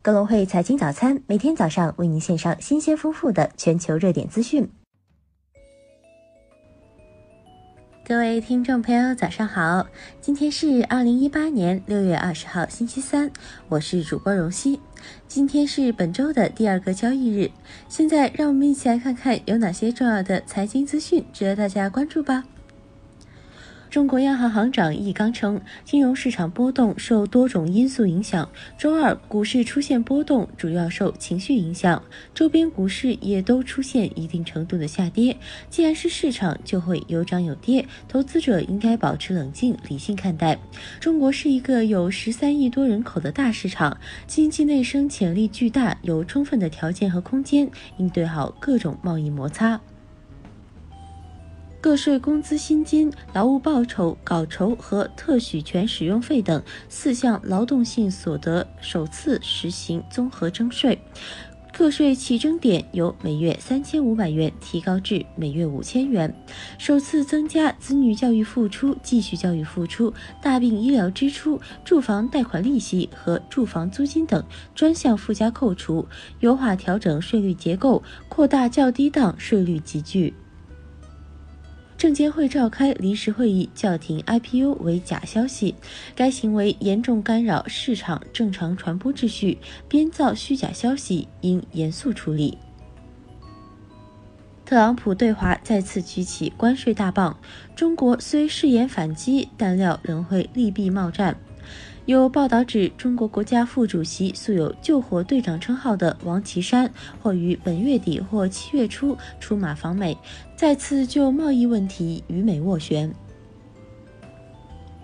格隆汇财经早餐每天早上为您献上新鲜丰富的全球热点资讯。各位听众朋友，早上好！今天是二零一八年六月二十号，星期三，我是主播荣熙。今天是本周的第二个交易日，现在让我们一起来看看有哪些重要的财经资讯值得大家关注吧。中国央行行长易纲称，金融市场波动受多种因素影响。周二股市出现波动，主要受情绪影响，周边股市也都出现一定程度的下跌。既然是市场，就会有涨有跌，投资者应该保持冷静理性看待。中国是一个有十三亿多人口的大市场，经济内生潜力巨大，有充分的条件和空间应对好各种贸易摩擦。个税工资薪金、劳务报酬、稿酬和特许权使用费等四项劳动性所得首次实行综合征税，个税起征点由每月三千五百元提高至每月五千元，首次增加子女教育付出、继续教育付出、大病医疗支出、住房贷款利息和住房租金等专项附加扣除，优化调整税率结构，扩大较低档税率集聚。证监会召开临时会议，叫停 IPO 为假消息，该行为严重干扰市场正常传播秩序，编造虚假消息应严肃处理。特朗普对华再次举起关税大棒，中国虽誓言反击，但料仍会利弊贸战。有报道指，中国国家副主席、素有“救火队长”称号的王岐山，或于本月底或七月初出马访美，再次就贸易问题与美斡旋。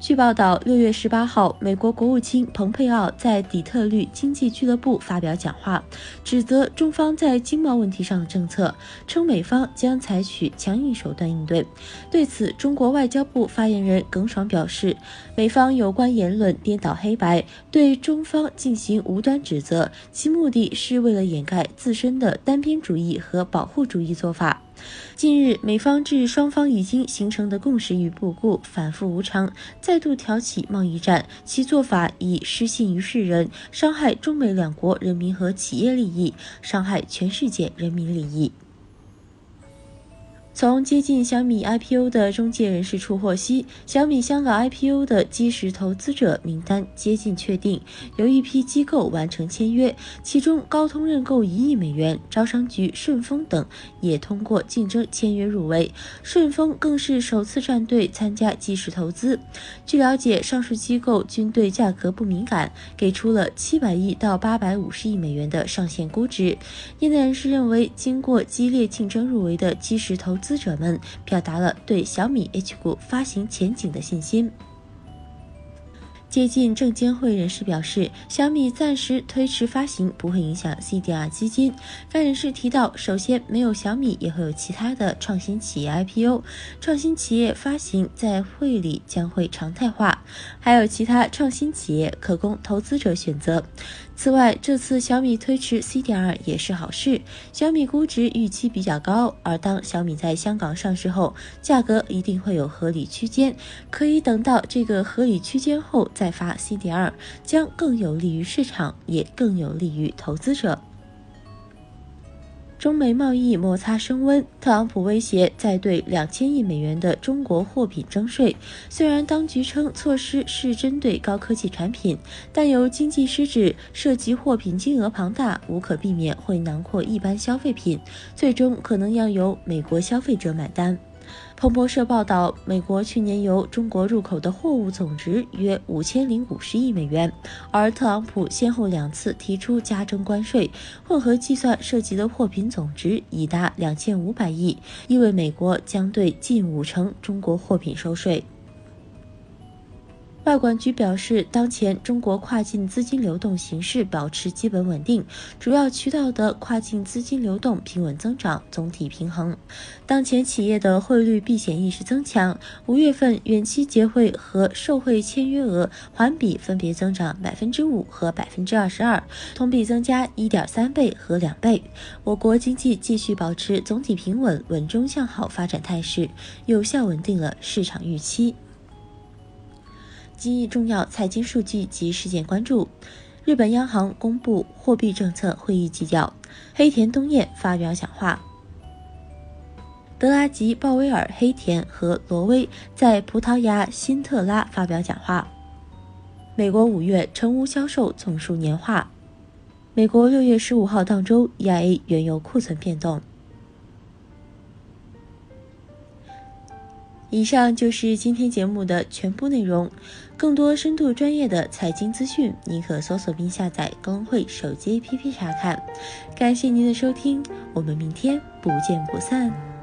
据报道，六月十八号，美国国务卿蓬佩奥在底特律经济俱乐部发表讲话，指责中方在经贸问题上的政策，称美方将采取强硬手段应对。对此，中国外交部发言人耿爽表示，美方有关言论颠倒黑白，对中方进行无端指责，其目的是为了掩盖自身的单边主义和保护主义做法。近日，美方置双方已经形成的共识与不顾，反复无常，再度挑起贸易战，其做法已失信于世人，伤害中美两国人民和企业利益，伤害全世界人民利益。从接近小米 IPO 的中介人士处获悉，小米香港 IPO 的基石投资者名单接近确定，有一批机构完成签约，其中高通认购一亿美元，招商局、顺丰等也通过竞争签约入围，顺丰更是首次站队参加基石投资。据了解，上述机构均对价格不敏感，给出了七百亿到八百五十亿美元的上限估值。业内人士认为，经过激烈竞争入围的基石投资。资者们表达了对小米 H 股发行前景的信心。接近证监会人士表示，小米暂时推迟发行不会影响 CDR 基金。该人士提到，首先没有小米也会有其他的创新企业 IPO，创新企业发行在会里将会常态化，还有其他创新企业可供投资者选择。此外，这次小米推迟 CDR 也是好事。小米估值预期比较高，而当小米在香港上市后，价格一定会有合理区间，可以等到这个合理区间后再发 CDR，将更有利于市场，也更有利于投资者。中美贸易摩擦升温，特朗普威胁再对两千亿美元的中国货品征税。虽然当局称措施是针对高科技产品，但由经济失职，涉及货品金额庞大，无可避免会囊括一般消费品，最终可能要由美国消费者买单。彭博社报道，美国去年由中国入口的货物总值约五千零五十亿美元，而特朗普先后两次提出加征关税，混合计算涉及的货品总值已达两千五百亿，意味美国将对近五成中国货品收税。外管局表示，当前中国跨境资金流动形势保持基本稳定，主要渠道的跨境资金流动平稳增长，总体平衡。当前企业的汇率避险意识增强，五月份远期结汇和售汇签约额环比分别增长百分之五和百分之二十二，同比增加一点三倍和两倍。我国经济继续保持总体平稳、稳中向好发展态势，有效稳定了市场预期。今日重要财经数据及事件关注：日本央行公布货币政策会议纪要，黑田东彦发表讲话。德拉吉、鲍威尔、黑田和罗威在葡萄牙辛特拉发表讲话。美国五月成屋销售总数年化。美国六月十五号当周 EIA 原油库存变动。以上就是今天节目的全部内容。更多深度专业的财经资讯，您可搜索并下载工会手机 APP 查看。感谢您的收听，我们明天不见不散。